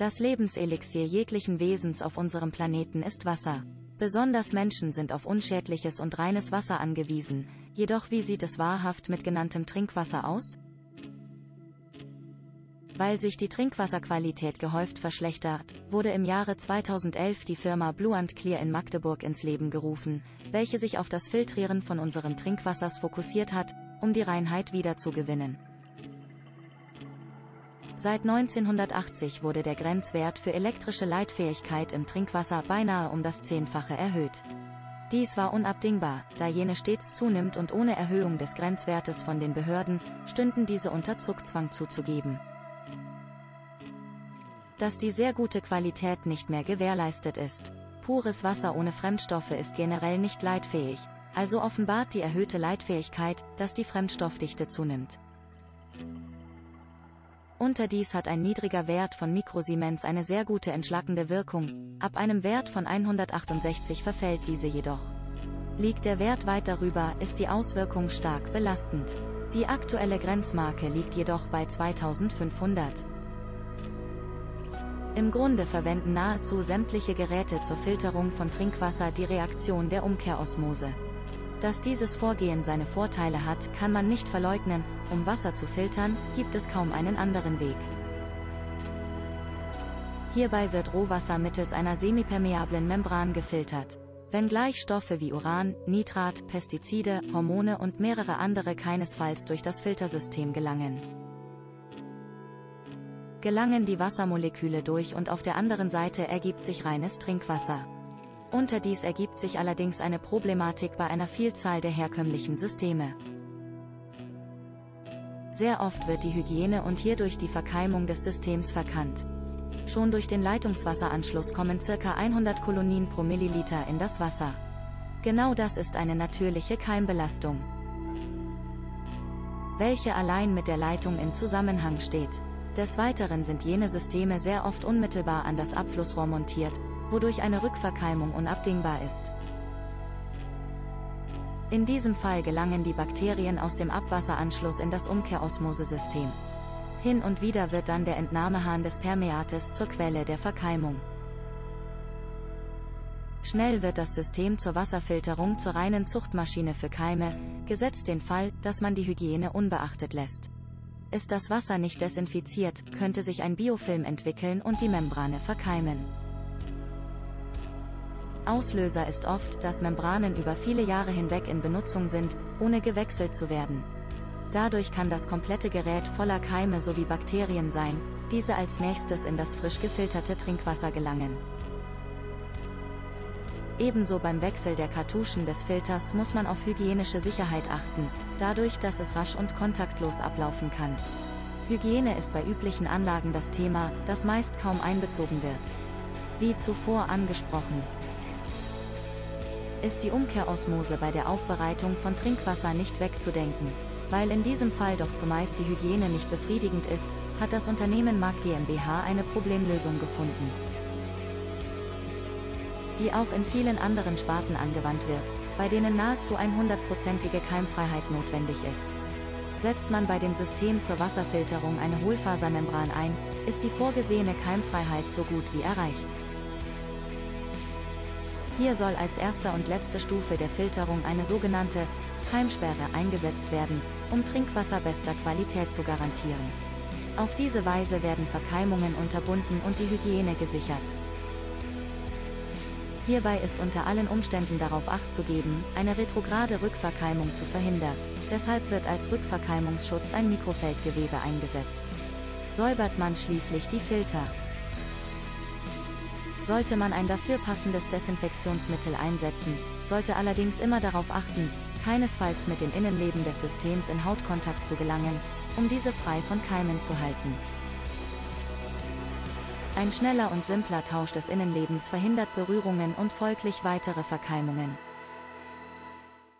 Das Lebenselixier jeglichen Wesens auf unserem Planeten ist Wasser. Besonders Menschen sind auf unschädliches und reines Wasser angewiesen, jedoch wie sieht es wahrhaft mit genanntem Trinkwasser aus? Weil sich die Trinkwasserqualität gehäuft verschlechtert, wurde im Jahre 2011 die Firma Blue and Clear in Magdeburg ins Leben gerufen, welche sich auf das Filtrieren von unserem Trinkwassers fokussiert hat, um die Reinheit wiederzugewinnen. Seit 1980 wurde der Grenzwert für elektrische Leitfähigkeit im Trinkwasser beinahe um das Zehnfache erhöht. Dies war unabdingbar, da jene stets zunimmt und ohne Erhöhung des Grenzwertes von den Behörden, stünden diese unter Zuckzwang zuzugeben. Dass die sehr gute Qualität nicht mehr gewährleistet ist. Pures Wasser ohne Fremdstoffe ist generell nicht leitfähig, also offenbart die erhöhte Leitfähigkeit, dass die Fremdstoffdichte zunimmt. Unterdies hat ein niedriger Wert von Mikrosiemens eine sehr gute entschlackende Wirkung, ab einem Wert von 168 verfällt diese jedoch. Liegt der Wert weit darüber, ist die Auswirkung stark belastend. Die aktuelle Grenzmarke liegt jedoch bei 2500. Im Grunde verwenden nahezu sämtliche Geräte zur Filterung von Trinkwasser die Reaktion der Umkehrosmose. Dass dieses Vorgehen seine Vorteile hat, kann man nicht verleugnen, um Wasser zu filtern, gibt es kaum einen anderen Weg. Hierbei wird Rohwasser mittels einer semipermeablen Membran gefiltert. Wenngleich Stoffe wie Uran, Nitrat, Pestizide, Hormone und mehrere andere keinesfalls durch das Filtersystem gelangen. Gelangen die Wassermoleküle durch und auf der anderen Seite ergibt sich reines Trinkwasser. Unterdies ergibt sich allerdings eine Problematik bei einer Vielzahl der herkömmlichen Systeme. Sehr oft wird die Hygiene und hierdurch die Verkeimung des Systems verkannt. Schon durch den Leitungswasseranschluss kommen ca. 100 Kolonien pro Milliliter in das Wasser. Genau das ist eine natürliche Keimbelastung, welche allein mit der Leitung in Zusammenhang steht. Des Weiteren sind jene Systeme sehr oft unmittelbar an das Abflussrohr montiert, wodurch eine Rückverkeimung unabdingbar ist. In diesem Fall gelangen die Bakterien aus dem Abwasseranschluss in das Umkehrosmosesystem. Hin und wieder wird dann der Entnahmehahn des Permeates zur Quelle der Verkeimung. Schnell wird das System zur Wasserfilterung zur reinen Zuchtmaschine für Keime, gesetzt den Fall, dass man die Hygiene unbeachtet lässt. Ist das Wasser nicht desinfiziert, könnte sich ein Biofilm entwickeln und die Membrane verkeimen. Auslöser ist oft, dass Membranen über viele Jahre hinweg in Benutzung sind, ohne gewechselt zu werden. Dadurch kann das komplette Gerät voller Keime sowie Bakterien sein, diese als nächstes in das frisch gefilterte Trinkwasser gelangen. Ebenso beim Wechsel der Kartuschen des Filters muss man auf hygienische Sicherheit achten, dadurch, dass es rasch und kontaktlos ablaufen kann. Hygiene ist bei üblichen Anlagen das Thema, das meist kaum einbezogen wird. Wie zuvor angesprochen, ist die Umkehrosmose bei der Aufbereitung von Trinkwasser nicht wegzudenken. Weil in diesem Fall doch zumeist die Hygiene nicht befriedigend ist, hat das Unternehmen Mark GmbH eine Problemlösung gefunden, die auch in vielen anderen Sparten angewandt wird, bei denen nahezu 100%ige Keimfreiheit notwendig ist. Setzt man bei dem System zur Wasserfilterung eine Hohlfasermembran ein, ist die vorgesehene Keimfreiheit so gut wie erreicht. Hier soll als erster und letzte Stufe der Filterung eine sogenannte Keimsperre eingesetzt werden, um Trinkwasser bester Qualität zu garantieren. Auf diese Weise werden Verkeimungen unterbunden und die Hygiene gesichert. Hierbei ist unter allen Umständen darauf Acht zu geben, eine retrograde Rückverkeimung zu verhindern. Deshalb wird als Rückverkeimungsschutz ein Mikrofeldgewebe eingesetzt. Säubert man schließlich die Filter, sollte man ein dafür passendes Desinfektionsmittel einsetzen, sollte allerdings immer darauf achten, keinesfalls mit dem Innenleben des Systems in Hautkontakt zu gelangen, um diese frei von Keimen zu halten. Ein schneller und simpler Tausch des Innenlebens verhindert Berührungen und folglich weitere Verkeimungen.